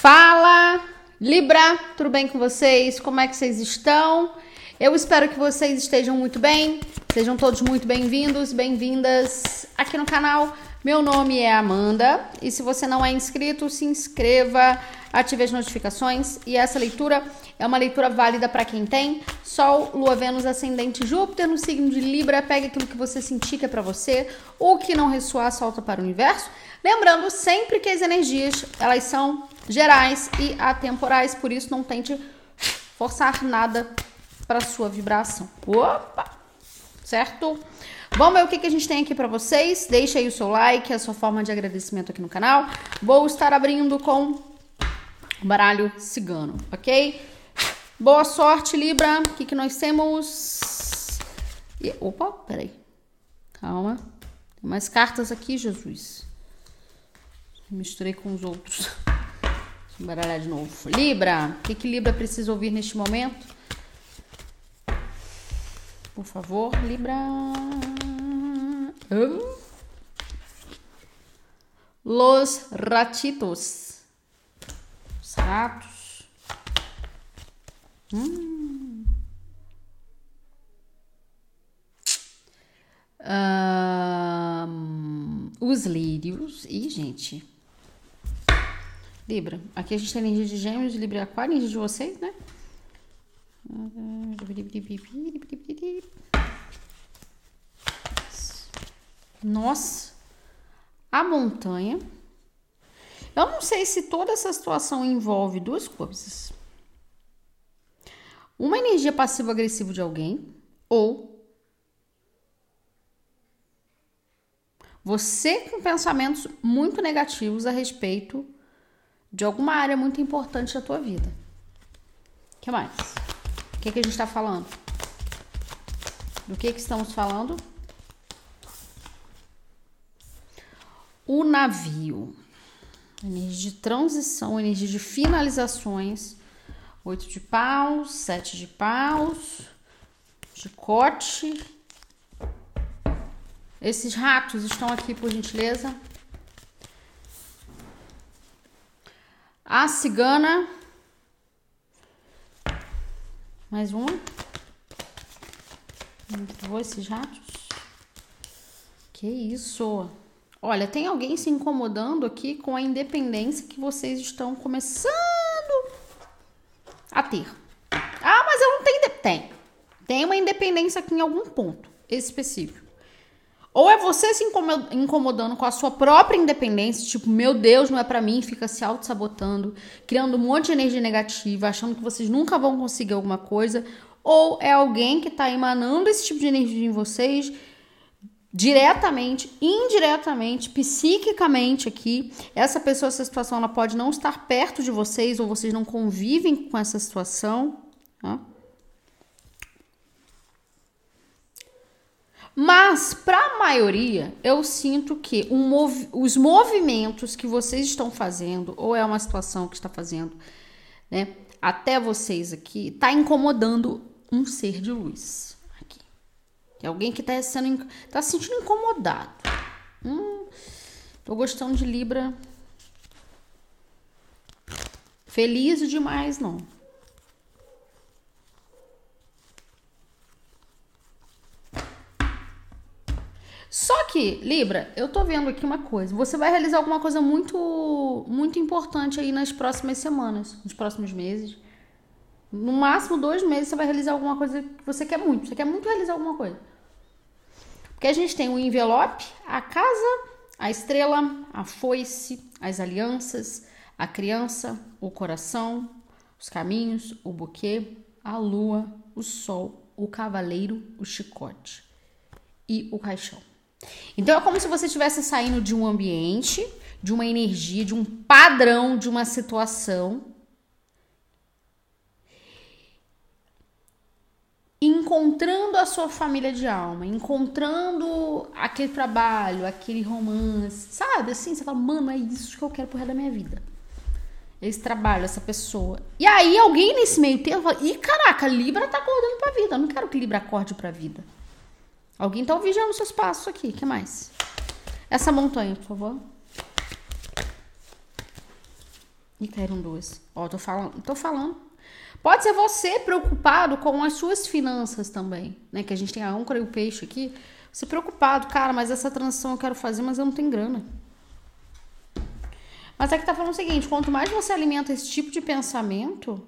Fala, Libra, tudo bem com vocês? Como é que vocês estão? Eu espero que vocês estejam muito bem. Sejam todos muito bem-vindos, bem-vindas aqui no canal. Meu nome é Amanda e se você não é inscrito, se inscreva, ative as notificações e essa leitura é uma leitura válida para quem tem Sol, Lua, Vênus, Ascendente, Júpiter no signo de Libra. Pega aquilo que você sentir que é para você, o que não ressoar, solta para o universo. Lembrando sempre que as energias, elas são gerais e atemporais, por isso não tente forçar nada para sua vibração. Opa! Certo? Vamos ver o que, que a gente tem aqui para vocês. Deixa aí o seu like, a sua forma de agradecimento aqui no canal. Vou estar abrindo com o baralho cigano, ok? Boa sorte, Libra. O que, que nós temos? Opa, peraí. Calma. Tem mais cartas aqui, Jesus. Misturei com os outros. Baralhar de novo. Libra. O que, que Libra precisa ouvir neste momento? Por favor, Libra. Oh. Los ratitos. Os ratos. Hum. Um, os lírios. Ih, gente. Libra. Aqui a gente tem energia de gêmeos, Libra e aquário, energia de vocês, né? Nossa. A montanha. Eu não sei se toda essa situação envolve duas coisas. Uma energia passivo-agressiva de alguém ou você com pensamentos muito negativos a respeito de alguma área muito importante da tua vida. O que mais? O que, que a gente está falando? Do que, que estamos falando? O navio. Energia de transição, energia de finalizações. Oito de paus, sete de paus, chicote. Esses ratos estão aqui, por gentileza. A cigana. Mais uma. Vou esses ratos. Que isso? Olha, tem alguém se incomodando aqui com a independência que vocês estão começando a ter. Ah, mas eu não tenho. Tem. Tem uma independência aqui em algum ponto específico. Ou é você se incomodando com a sua própria independência, tipo, meu Deus, não é para mim, fica se auto-sabotando, criando um monte de energia negativa, achando que vocês nunca vão conseguir alguma coisa, ou é alguém que tá emanando esse tipo de energia em vocês diretamente, indiretamente, psiquicamente aqui. Essa pessoa, essa situação, ela pode não estar perto de vocês ou vocês não convivem com essa situação, tá? Mas, para a maioria, eu sinto que um mov os movimentos que vocês estão fazendo, ou é uma situação que está fazendo, né, até vocês aqui, está incomodando um ser de luz. Aqui. Alguém que está sendo, tá se sentindo incomodado. Hum, tô gostando de Libra. Feliz demais, não. Só que, Libra, eu tô vendo aqui uma coisa. Você vai realizar alguma coisa muito, muito importante aí nas próximas semanas, nos próximos meses. No máximo dois meses você vai realizar alguma coisa que você quer muito. Você quer muito realizar alguma coisa. Porque a gente tem o envelope, a casa, a estrela, a foice, as alianças, a criança, o coração, os caminhos, o buquê, a lua, o sol, o cavaleiro, o chicote e o caixão. Então é como se você estivesse saindo de um ambiente, de uma energia, de um padrão, de uma situação. Encontrando a sua família de alma, encontrando aquele trabalho, aquele romance, sabe? Assim, você fala, mano, é isso que eu quero pro resto da minha vida. Esse trabalho, essa pessoa. E aí alguém nesse meio tempo fala, ih, caraca, Libra tá acordando pra vida. Eu não quero que Libra acorde pra vida. Alguém tá vigiando seus passos aqui. O que mais? Essa montanha, por favor. E caíram duas. Ó, tô falando, tô falando. Pode ser você preocupado com as suas finanças também, né? Que a gente tem a âncora e o peixe aqui. Você preocupado, cara, mas essa transição eu quero fazer, mas eu não tenho grana. Mas aqui tá falando o seguinte: quanto mais você alimenta esse tipo de pensamento,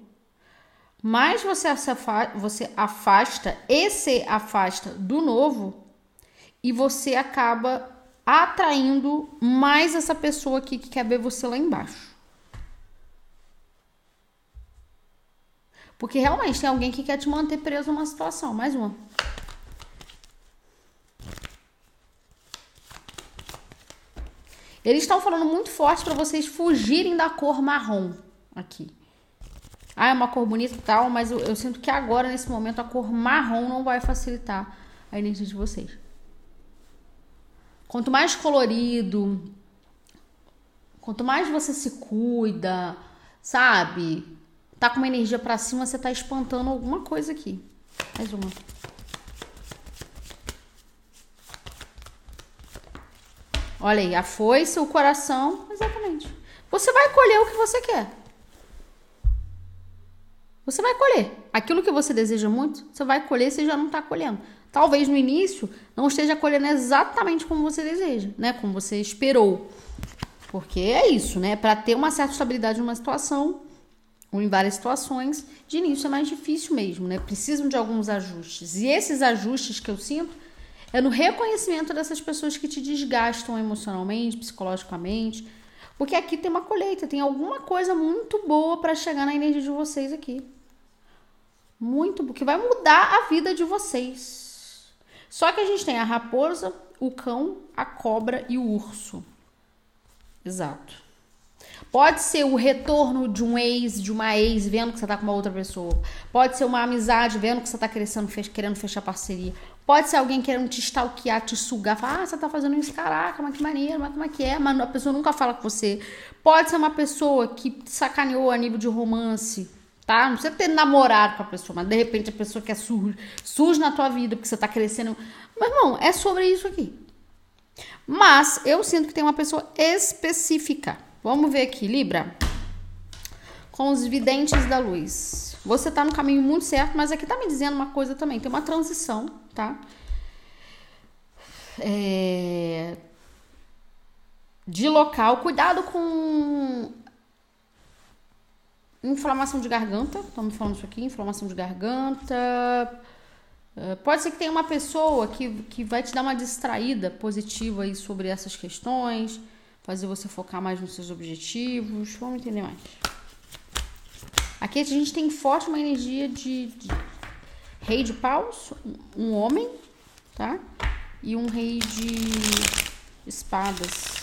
mais você, afasta, você afasta e se afasta do novo e você acaba atraindo mais essa pessoa aqui que quer ver você lá embaixo. Porque realmente tem alguém que quer te manter preso numa situação. Mais uma. Eles estão falando muito forte para vocês fugirem da cor marrom aqui. Ah, é uma cor bonita e tal, mas eu, eu, sinto que agora, nesse momento, a cor marrom não vai facilitar a energia de vocês. Quanto mais colorido, quanto mais você se cuida, sabe? tá com uma energia para cima, você tá espantando alguma coisa aqui. Mais uma. Olha aí, a foice, o coração, exatamente. Você vai colher o que você quer. Você vai colher. Aquilo que você deseja muito, você vai colher, você já não está colhendo. Talvez no início não esteja colhendo exatamente como você deseja, né? Como você esperou. Porque é isso, né? Para ter uma certa estabilidade numa situação, ou em várias situações, de início é mais difícil mesmo, né? Precisam de alguns ajustes. E esses ajustes que eu sinto é no reconhecimento dessas pessoas que te desgastam emocionalmente, psicologicamente. Porque aqui tem uma colheita, tem alguma coisa muito boa para chegar na energia de vocês aqui. Muito, que vai mudar a vida de vocês. Só que a gente tem a raposa, o cão, a cobra e o urso. Exato. Pode ser o retorno de um ex, de uma ex, vendo que você tá com uma outra pessoa. Pode ser uma amizade, vendo que você tá crescendo, querendo fechar parceria. Pode ser alguém querendo te stalkear, te sugar. Falar, ah, você tá fazendo isso, caraca, mas que maneiro, mas como é que é? Mas a pessoa nunca fala com você. Pode ser uma pessoa que sacaneou a nível de romance, tá? Não precisa ter namorado com a pessoa, mas de repente a pessoa quer surge, surge na tua vida porque você tá crescendo. Mas, irmão, é sobre isso aqui. Mas eu sinto que tem uma pessoa específica Vamos ver aqui, Libra. Com os videntes da luz. Você tá no caminho muito certo, mas aqui tá me dizendo uma coisa também. Tem uma transição, tá? É... De local. Cuidado com inflamação de garganta. Estamos falando isso aqui, inflamação de garganta. É, pode ser que tenha uma pessoa que, que vai te dar uma distraída positiva aí sobre essas questões fazer você focar mais nos seus objetivos. Vamos entender mais. Aqui a gente tem forte uma energia de, de rei de paus, um homem, tá? E um rei de espadas.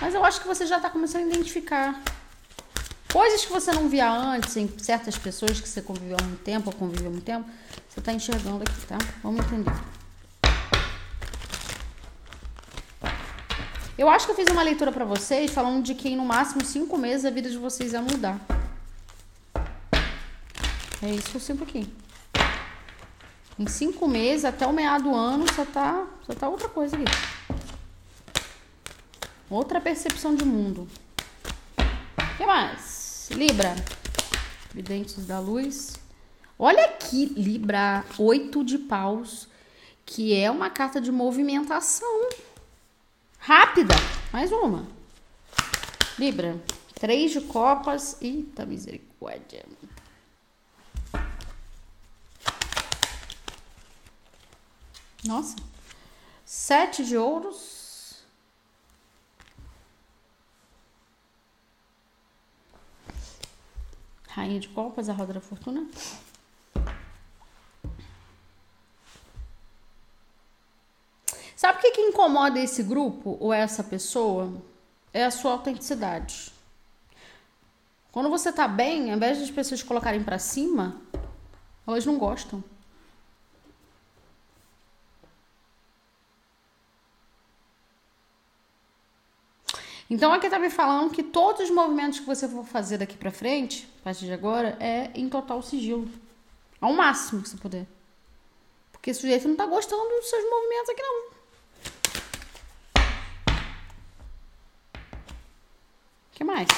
Mas eu acho que você já tá começando a identificar coisas que você não via antes em certas pessoas que você conviveu há muito tempo ou conviveu há muito tempo. Você tá enxergando aqui, tá? Vamos entender. Eu acho que eu fiz uma leitura para vocês falando de que em no máximo cinco meses a vida de vocês ia mudar. É isso que eu sinto aqui. Em cinco meses, até o meado do ano, só tá, só tá outra coisa aqui. Outra percepção de mundo. O que mais? Libra. Videntes da luz. Olha aqui, Libra, oito de paus, que é uma carta de movimentação. Rápida. Mais uma. Libra. Três de copas. Eita misericórdia. Nossa. Sete de ouros. Rainha de copas, a roda da fortuna. Sabe o que, que incomoda esse grupo ou essa pessoa? É a sua autenticidade. Quando você tá bem, ao invés de as pessoas colocarem para cima, elas não gostam. Então aqui tá me falando que todos os movimentos que você for fazer daqui para frente, a partir de agora, é em total sigilo. Ao máximo que você puder. Porque o sujeito não tá gostando dos seus movimentos aqui não. Que mais?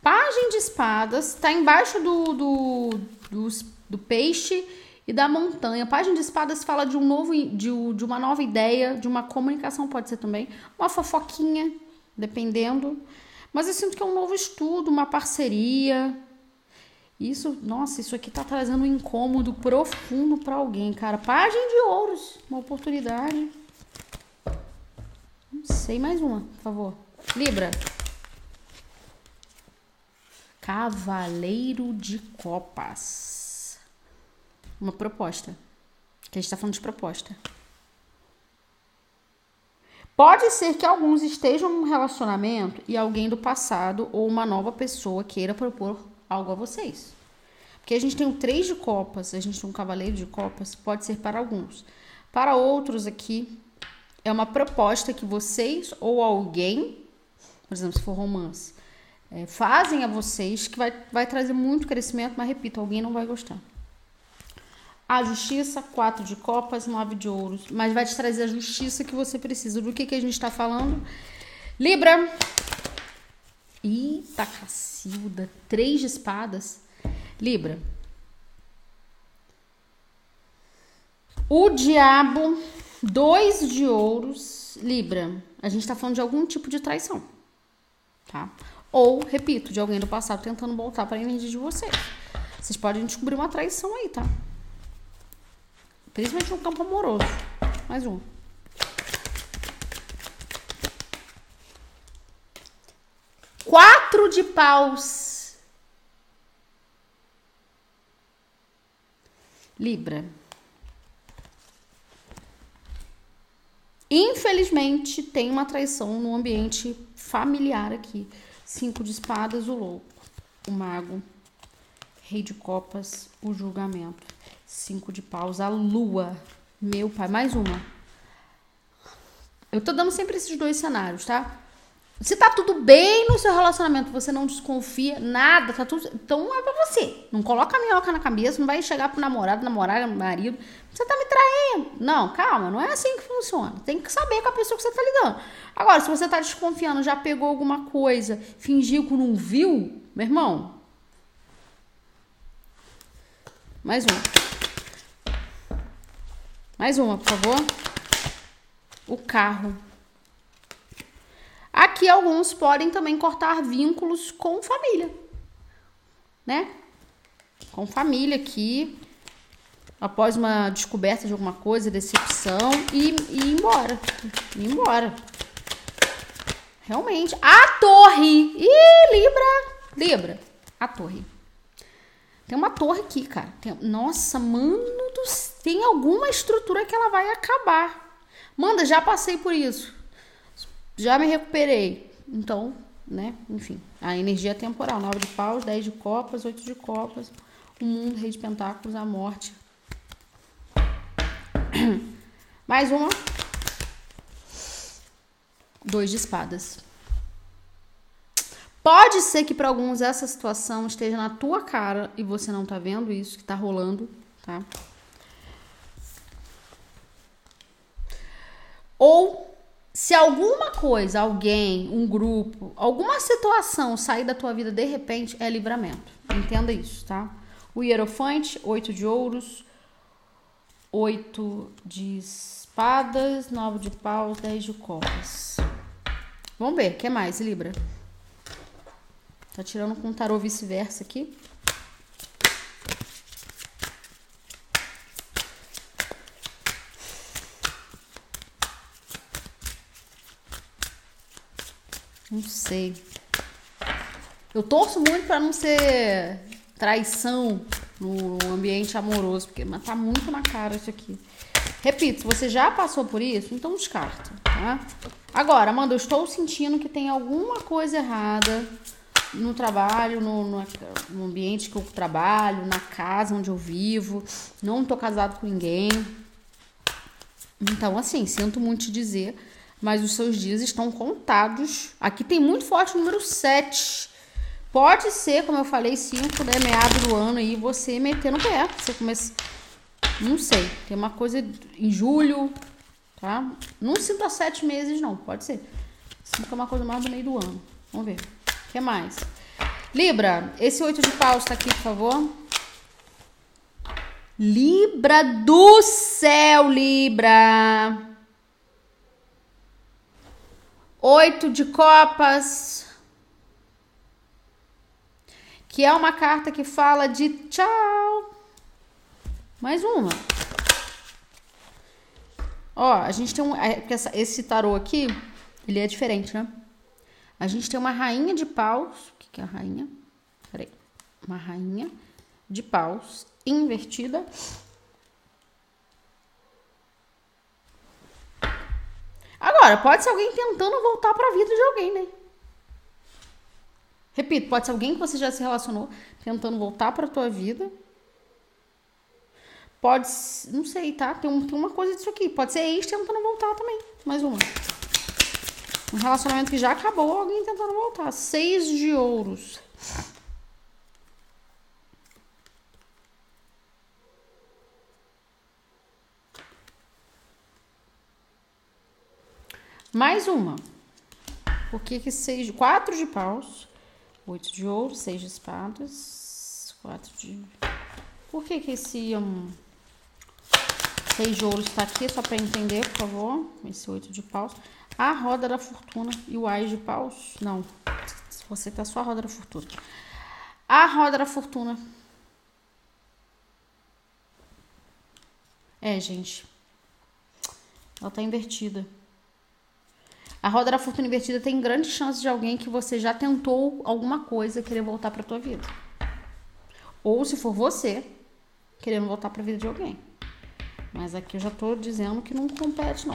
Pagem de espadas tá embaixo do, do, do, do peixe e da montanha. Página de espadas fala de um novo de, de uma nova ideia, de uma comunicação pode ser também, uma fofoquinha, dependendo. Mas eu sinto que é um novo estudo, uma parceria. Isso, nossa, isso aqui tá trazendo um incômodo profundo para alguém, cara. Página de ouros, uma oportunidade. Não sei mais uma, por favor. Libra. Cavaleiro de Copas. Uma proposta. Que a gente está falando de proposta. Pode ser que alguns estejam num relacionamento e alguém do passado ou uma nova pessoa queira propor algo a vocês. Porque a gente tem um três de copas, a gente tem um cavaleiro de copas, pode ser para alguns. Para outros aqui, é uma proposta que vocês ou alguém, por exemplo, se for romance, é, fazem a vocês que vai, vai trazer muito crescimento, mas repito, alguém não vai gostar. A justiça, quatro de copas, nove de ouros, mas vai te trazer a justiça que você precisa. Do que, que a gente está falando? Libra. Eita, Cacilda, três de espadas. Libra. O diabo, dois de ouros. Libra, a gente está falando de algum tipo de traição, tá? Ou, repito, de alguém do passado tentando voltar para a energia de vocês. Vocês podem descobrir uma traição aí, tá? Principalmente no campo amoroso. Mais um. Quatro de paus. Libra. Infelizmente, tem uma traição no ambiente familiar aqui. Cinco de espadas, o louco, o mago, rei de copas, o julgamento. Cinco de paus, a lua, meu pai. Mais uma. Eu tô dando sempre esses dois cenários, tá? Se tá tudo bem no seu relacionamento, você não desconfia, nada, tá tudo. Então é pra você. Não coloca a minhoca na cabeça, não vai chegar pro namorado, namorada, marido. Você tá me traindo. Não, calma, não é assim que funciona. Tem que saber com a pessoa que você tá lidando. Agora, se você tá desconfiando, já pegou alguma coisa, fingiu que não viu, meu irmão. Mais uma. Mais uma, por favor. O carro. Aqui alguns podem também cortar vínculos com família, né? Com família aqui, após uma descoberta de alguma coisa, decepção, e, e ir embora. Ir embora. Realmente. A torre! Ih, Libra! Libra. A torre. Tem uma torre aqui, cara. Tem... Nossa, mano, tem alguma estrutura que ela vai acabar. Manda, já passei por isso já me recuperei. Então, né, enfim, a energia é temporal. Nove de paus, dez de copas, oito de copas, o mundo, rei de pentáculos, a morte. Mais uma. Dois de espadas. Pode ser que para alguns essa situação esteja na tua cara e você não tá vendo isso que tá rolando, tá? Ou se alguma coisa, alguém, um grupo, alguma situação sair da tua vida de repente, é livramento. Entenda isso, tá? O hierofante, oito de ouros, oito de espadas, nove de paus, dez de copas. Vamos ver, o que mais, Libra? Tá tirando com tarô vice-versa aqui. Não sei. Eu torço muito para não ser traição no ambiente amoroso, porque mas tá muito na cara isso aqui. Repito, se você já passou por isso, então descarta, tá? Agora, Amanda, eu estou sentindo que tem alguma coisa errada no trabalho, no, no, no ambiente que eu trabalho, na casa onde eu vivo. Não tô casado com ninguém. Então, assim, sinto muito te dizer mas os seus dias estão contados. Aqui tem muito forte o número 7. Pode ser, como eu falei, 5, né? Meado do ano aí, você meter no pé. Você começa. Não sei. Tem uma coisa em julho, tá? Não sinta sete meses, não. Pode ser. Sinto que é uma coisa mais do meio do ano. Vamos ver. O que mais? Libra, esse oito de paus tá aqui, por favor. Libra do céu, Libra. Oito de copas. Que é uma carta que fala de tchau. Mais uma. Ó, a gente tem um. É, esse tarô aqui, ele é diferente, né? A gente tem uma rainha de paus. O que, que é a rainha? Peraí. Uma rainha de paus invertida. Agora, pode ser alguém tentando voltar para a vida de alguém, né? Repito, pode ser alguém que você já se relacionou tentando voltar para tua vida. Pode, não sei, tá? Tem, um, tem uma coisa disso aqui. Pode ser ex tentando voltar também. Mais uma. Um relacionamento que já acabou, alguém tentando voltar. Seis de ouros. Mais uma. Por que que seis... Quatro de paus. Oito de ouro, seis de espadas. Quatro de... Por que que esse... Um... Seis de ouro está aqui, só para entender, por favor. Esse oito de paus. A roda da fortuna e o ais de paus. Não. Você tá só a roda da fortuna. A roda da fortuna. É, gente. Ela tá invertida. A roda da fortuna invertida tem grande chance de alguém que você já tentou alguma coisa querer voltar para tua vida. Ou se for você, querendo voltar para a vida de alguém. Mas aqui eu já tô dizendo que não compete não.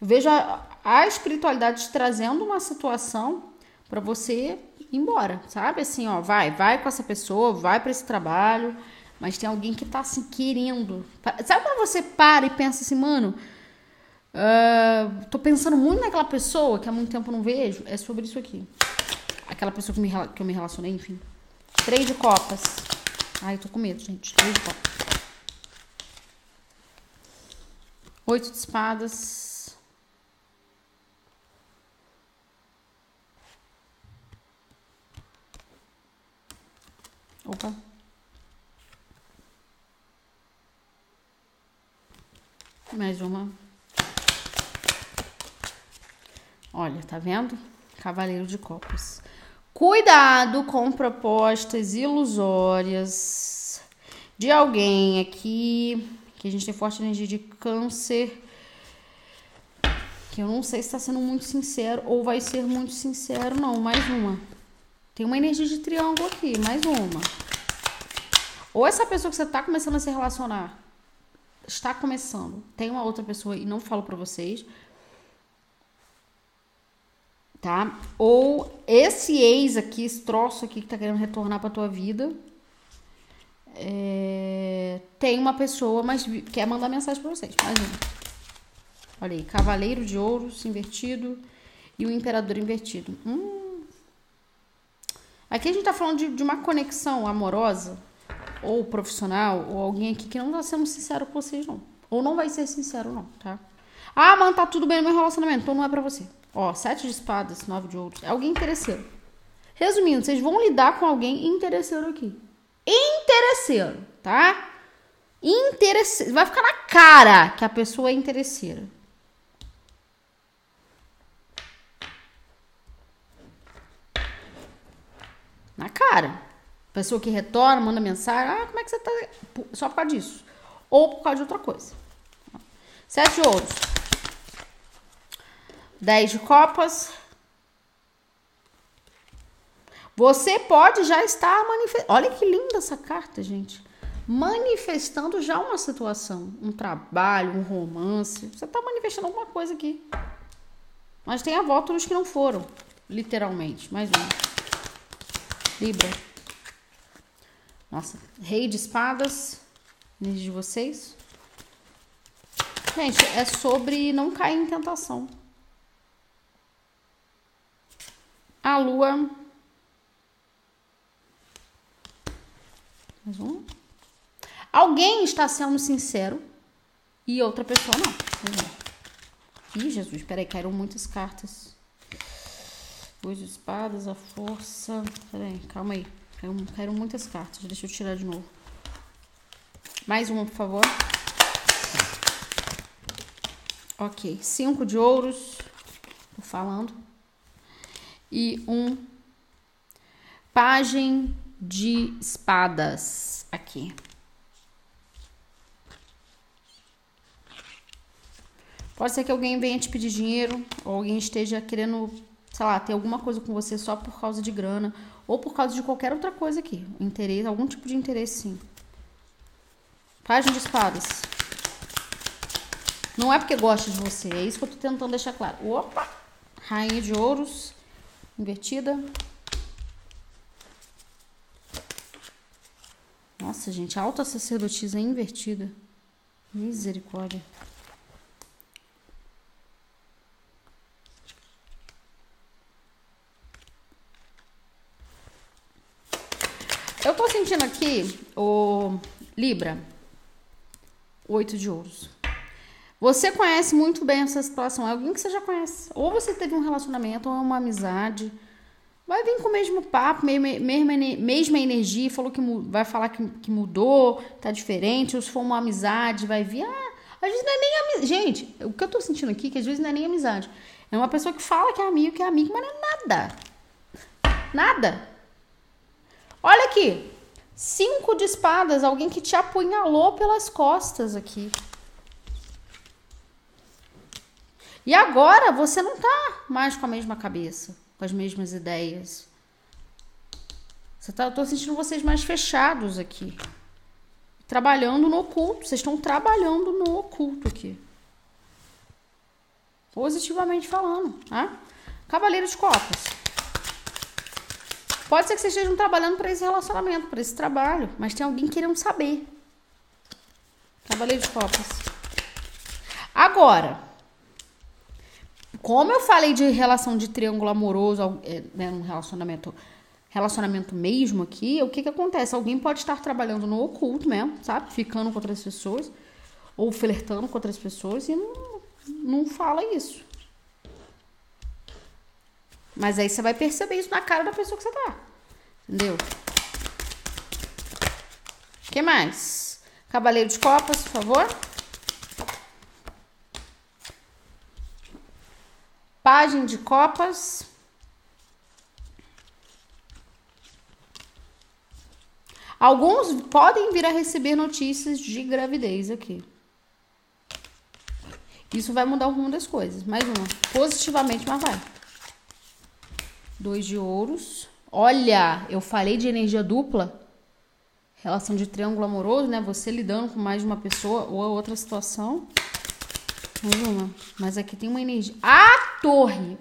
Veja a, a espiritualidade te trazendo uma situação para você ir embora, sabe? Assim, ó, vai, vai com essa pessoa, vai para esse trabalho, mas tem alguém que tá assim querendo. Sabe quando você para e pensa assim, mano, Uh, tô pensando muito naquela pessoa que há muito tempo não vejo. É sobre isso aqui. Aquela pessoa que, me, que eu me relacionei, enfim. Três de copas. Ai, eu tô com medo, gente. Três de copas. Oito de espadas. Opa. Mais uma. Olha, tá vendo? Cavaleiro de Copas. Cuidado com propostas ilusórias de alguém aqui que a gente tem forte energia de câncer. Que eu não sei se está sendo muito sincero ou vai ser muito sincero, não. Mais uma. Tem uma energia de triângulo aqui, mais uma. Ou essa pessoa que você está começando a se relacionar está começando, tem uma outra pessoa e não falo para vocês, tá? Ou esse ex aqui, esse troço aqui que tá querendo retornar pra tua vida, é... tem uma pessoa, mas quer mandar mensagem pra vocês. Um. Olha aí, Cavaleiro de Ouros invertido e o Imperador invertido. Hum. Aqui a gente tá falando de, de uma conexão amorosa ou profissional ou alguém aqui que não tá sendo sincero com vocês, não. Ou não vai ser sincero, não, tá? Ah, mano, tá tudo bem no meu relacionamento, então não é pra você. Ó, sete de espadas, nove de ouros. É alguém interesseiro. Resumindo, vocês vão lidar com alguém interesseiro aqui. Interesseiro, tá? Interesseiro. Vai ficar na cara que a pessoa é interesseira. Na cara. Pessoa que retorna, manda mensagem. Ah, como é que você tá? Só por causa disso. Ou por causa de outra coisa. Sete ouros. 10 de copas. Você pode já estar manifestando. Olha que linda essa carta, gente. Manifestando já uma situação, um trabalho, um romance. Você está manifestando alguma coisa aqui. Mas tem a volta dos que não foram, literalmente. Mais um. Libra. Nossa, rei de espadas. Energia de vocês. Gente, é sobre não cair em tentação. A lua. Mais um. Alguém está sendo sincero e outra pessoa não. Ih, Jesus, peraí, caíram muitas cartas. Dois espadas, a força. Peraí, calma aí. Caíram, caíram muitas cartas. Deixa eu tirar de novo. Mais uma, por favor. Ok. Cinco de ouros. Tô falando. E um Pagem de espadas aqui. Pode ser que alguém venha te pedir dinheiro, ou alguém esteja querendo, sei lá, ter alguma coisa com você só por causa de grana, ou por causa de qualquer outra coisa aqui. Interesse, algum tipo de interesse, sim. Página de espadas. Não é porque gosta de você, é isso que eu tô tentando deixar claro. Opa! Rainha de ouros, invertida. Nossa, gente, a alta sacerdotisa invertida. Misericórdia. Eu tô sentindo aqui o Libra, oito de ouros. Você conhece muito bem essa situação, é alguém que você já conhece. Ou você teve um relacionamento, ou uma amizade vai vir com o mesmo papo, mesma, energia, falou que vai falar que, que mudou, tá diferente, ou se for uma amizade, vai vir. Ah, às vezes não é nem amizade. Gente, o que eu tô sentindo aqui é que às vezes não é nem amizade. É uma pessoa que fala que é amigo, que é amigo, mas não é nada. Nada. Olha aqui. Cinco de espadas, alguém que te apunhalou pelas costas aqui. E agora você não tá mais com a mesma cabeça com as mesmas ideias. Você tá, eu tô sentindo vocês mais fechados aqui. Trabalhando no oculto. Vocês estão trabalhando no oculto aqui. Positivamente falando, né? Cavaleiro de Copas. Pode ser que vocês estejam trabalhando para esse relacionamento, para esse trabalho, mas tem alguém querendo saber. Cavaleiro de Copas. Agora, como eu falei de relação de triângulo amoroso, é, né, um relacionamento, relacionamento mesmo aqui, o que que acontece? Alguém pode estar trabalhando no oculto mesmo, sabe? Ficando com outras pessoas, ou flertando com outras pessoas e não, não fala isso. Mas aí você vai perceber isso na cara da pessoa que você tá. Entendeu? O que mais? Cavaleiro de Copas, por favor. Página de copas. Alguns podem vir a receber notícias de gravidez aqui. Isso vai mudar o rumo das coisas. Mais uma. Positivamente, mas vai. Dois de ouros. Olha, eu falei de energia dupla. Relação de triângulo amoroso, né? Você lidando com mais de uma pessoa ou outra situação. Mais uma. Mas aqui tem uma energia. Ah! torre.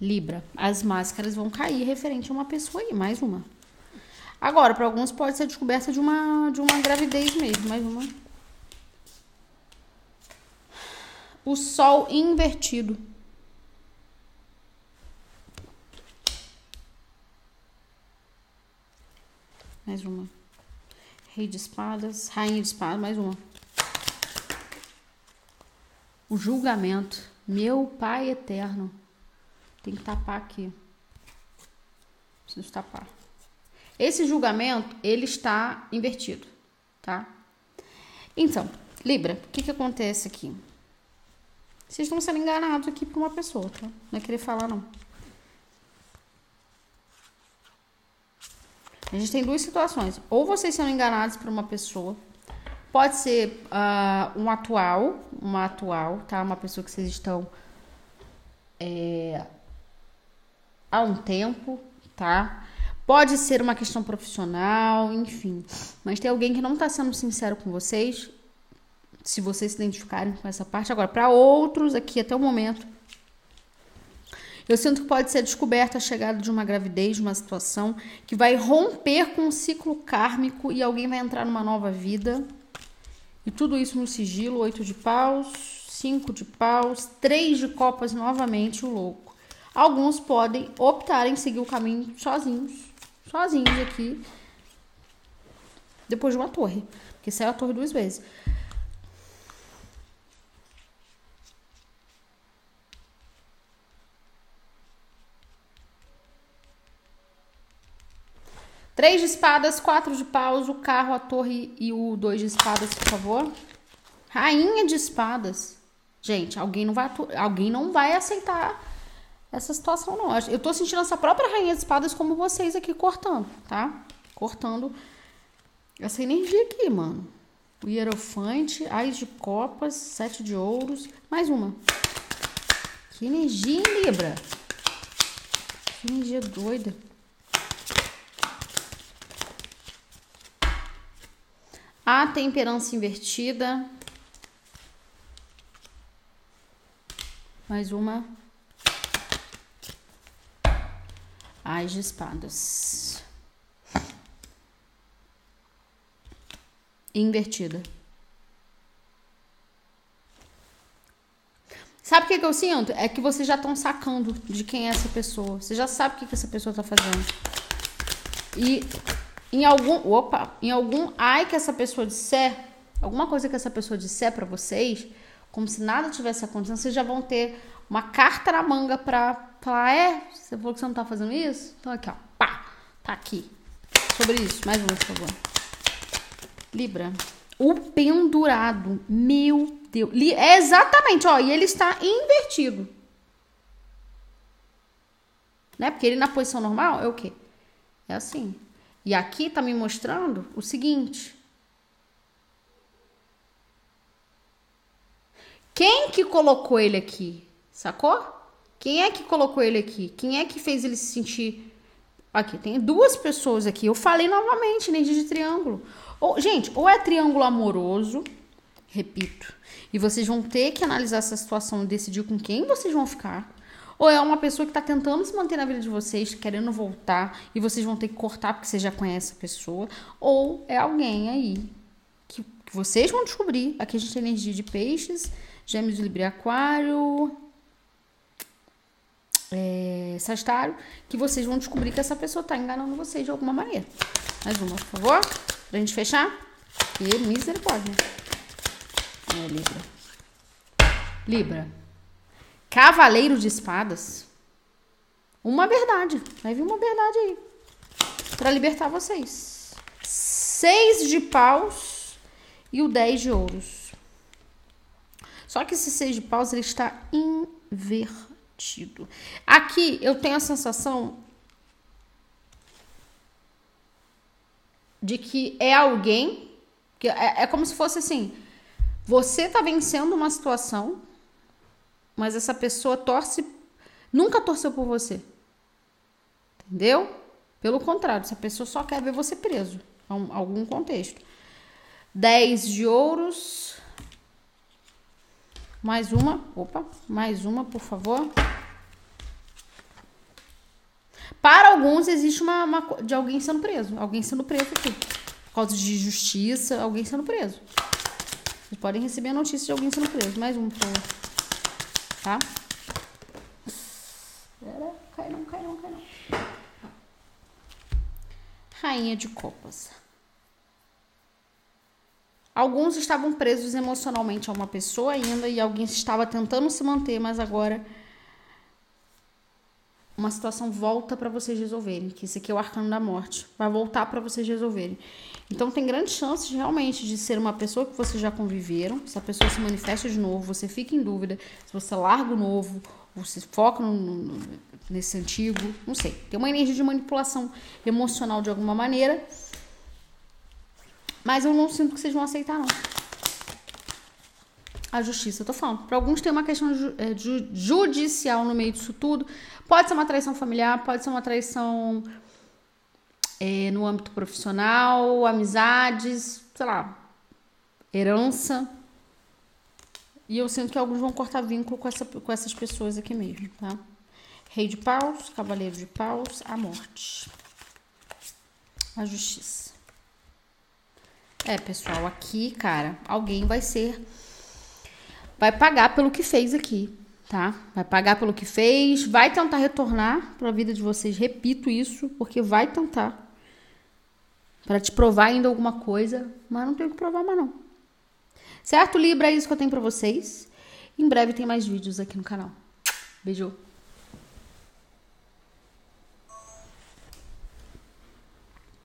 Libra, as máscaras vão cair referente a uma pessoa aí, mais uma. Agora, para alguns pode ser descoberta de uma de uma gravidez mesmo, mais uma. O sol invertido. Mais uma. Rei de espadas, rainha de espadas, mais uma. O julgamento. Meu Pai eterno. Tem que tapar aqui. Preciso tapar. Esse julgamento, ele está invertido, tá? Então, Libra, o que que acontece aqui? Vocês estão sendo enganados aqui por uma pessoa, tá? Não é querer falar, não. A gente tem duas situações. Ou vocês sendo enganados por uma pessoa Pode ser uh, um atual, uma atual, tá? Uma pessoa que vocês estão é, há um tempo, tá? Pode ser uma questão profissional, enfim. Mas tem alguém que não está sendo sincero com vocês, se vocês se identificarem com essa parte. Agora, para outros aqui até o momento, eu sinto que pode ser descoberta a chegada de uma gravidez, de uma situação que vai romper com um ciclo kármico e alguém vai entrar numa nova vida e tudo isso no sigilo, oito de paus, cinco de paus, três de copas novamente, o louco. Alguns podem optar em seguir o caminho sozinhos, sozinhos aqui, depois de uma torre, porque saiu a torre duas vezes. Três de espadas, quatro de paus, o carro, a torre e o dois de espadas, por favor. Rainha de espadas. Gente, alguém não vai, alguém não vai aceitar essa situação, não. Eu tô sentindo essa própria rainha de espadas como vocês aqui cortando, tá? Cortando essa energia aqui, mano. O hierofante, ais de copas, sete de ouros. Mais uma. Que energia, Libra? Que energia doida. A temperança invertida. Mais uma. As de espadas. Invertida. Sabe o que, que eu sinto? É que vocês já estão sacando de quem é essa pessoa. Você já sabe o que, que essa pessoa tá fazendo. E em algum. Opa! Em algum ai que essa pessoa disser, alguma coisa que essa pessoa disser para vocês, como se nada tivesse acontecendo, vocês já vão ter uma carta na manga pra falar: é, você falou que você não tá fazendo isso? Então aqui, ó. Pá! Tá aqui. Sobre isso. Mais um, por favor. Libra. O pendurado. Meu Deus. É exatamente, ó. E ele está invertido. Né? Porque ele na posição normal é o quê? É assim. E aqui tá me mostrando o seguinte. Quem que colocou ele aqui? Sacou? Quem é que colocou ele aqui? Quem é que fez ele se sentir. Aqui, tem duas pessoas aqui. Eu falei novamente, energia de triângulo. Ou, gente, ou é triângulo amoroso, repito, e vocês vão ter que analisar essa situação e decidir com quem vocês vão ficar. Ou é uma pessoa que está tentando se manter na vida de vocês, querendo voltar, e vocês vão ter que cortar porque você já conhece a pessoa. Ou é alguém aí que, que vocês vão descobrir. Aqui a gente tem energia de peixes, gêmeos, libra e aquário, é, Sagitário, que vocês vão descobrir que essa pessoa está enganando vocês de alguma maneira. Mais uma, por favor, pra gente fechar. E misericórdia. É, Libra. Libra. Cavaleiro de espadas. Uma verdade. Vai vir uma verdade aí. Pra libertar vocês. Seis de paus e o dez de ouros. Só que esse seis de paus ele está invertido. Aqui eu tenho a sensação de que é alguém que é, é como se fosse assim, você tá vencendo uma situação, mas essa pessoa torce nunca torceu por você. Entendeu? Pelo contrário, essa pessoa só quer ver você preso, em algum contexto. 10 de ouros. Mais uma. Opa, mais uma, por favor. Para alguns, existe uma, uma, de alguém sendo preso. Alguém sendo preso aqui. Por causa de justiça, alguém sendo preso. Vocês podem receber a notícia de alguém sendo preso. Mais um, por favor. Tá? Espera. Cai não, cai não, cai não. Rainha de Copas. Alguns estavam presos emocionalmente a uma pessoa ainda e alguém estava tentando se manter, mas agora uma situação volta para vocês resolverem, que esse aqui é o arcano da morte, vai voltar para vocês resolverem. Então tem grandes chances realmente de ser uma pessoa que vocês já conviveram, se a pessoa se manifesta de novo, você fica em dúvida, se você larga o novo, se foca no, no, nesse antigo, não sei. Tem uma energia de manipulação emocional de alguma maneira, mas eu não sinto que vocês vão aceitar não. A justiça, eu tô falando. Para alguns tem uma questão ju, é, ju, judicial no meio disso tudo. Pode ser uma traição familiar, pode ser uma traição é, no âmbito profissional, amizades, sei lá, herança. E eu sinto que alguns vão cortar vínculo com, essa, com essas pessoas aqui mesmo, tá? Rei de paus, cavaleiro de paus, a morte. A justiça. É, pessoal, aqui, cara, alguém vai ser. Vai pagar pelo que fez aqui tá? Vai pagar pelo que fez, vai tentar retornar para a vida de vocês. Repito isso, porque vai tentar para te provar ainda alguma coisa, mas não tenho que provar mais não. Certo, Libra? É isso que eu tenho para vocês. Em breve tem mais vídeos aqui no canal. Beijo.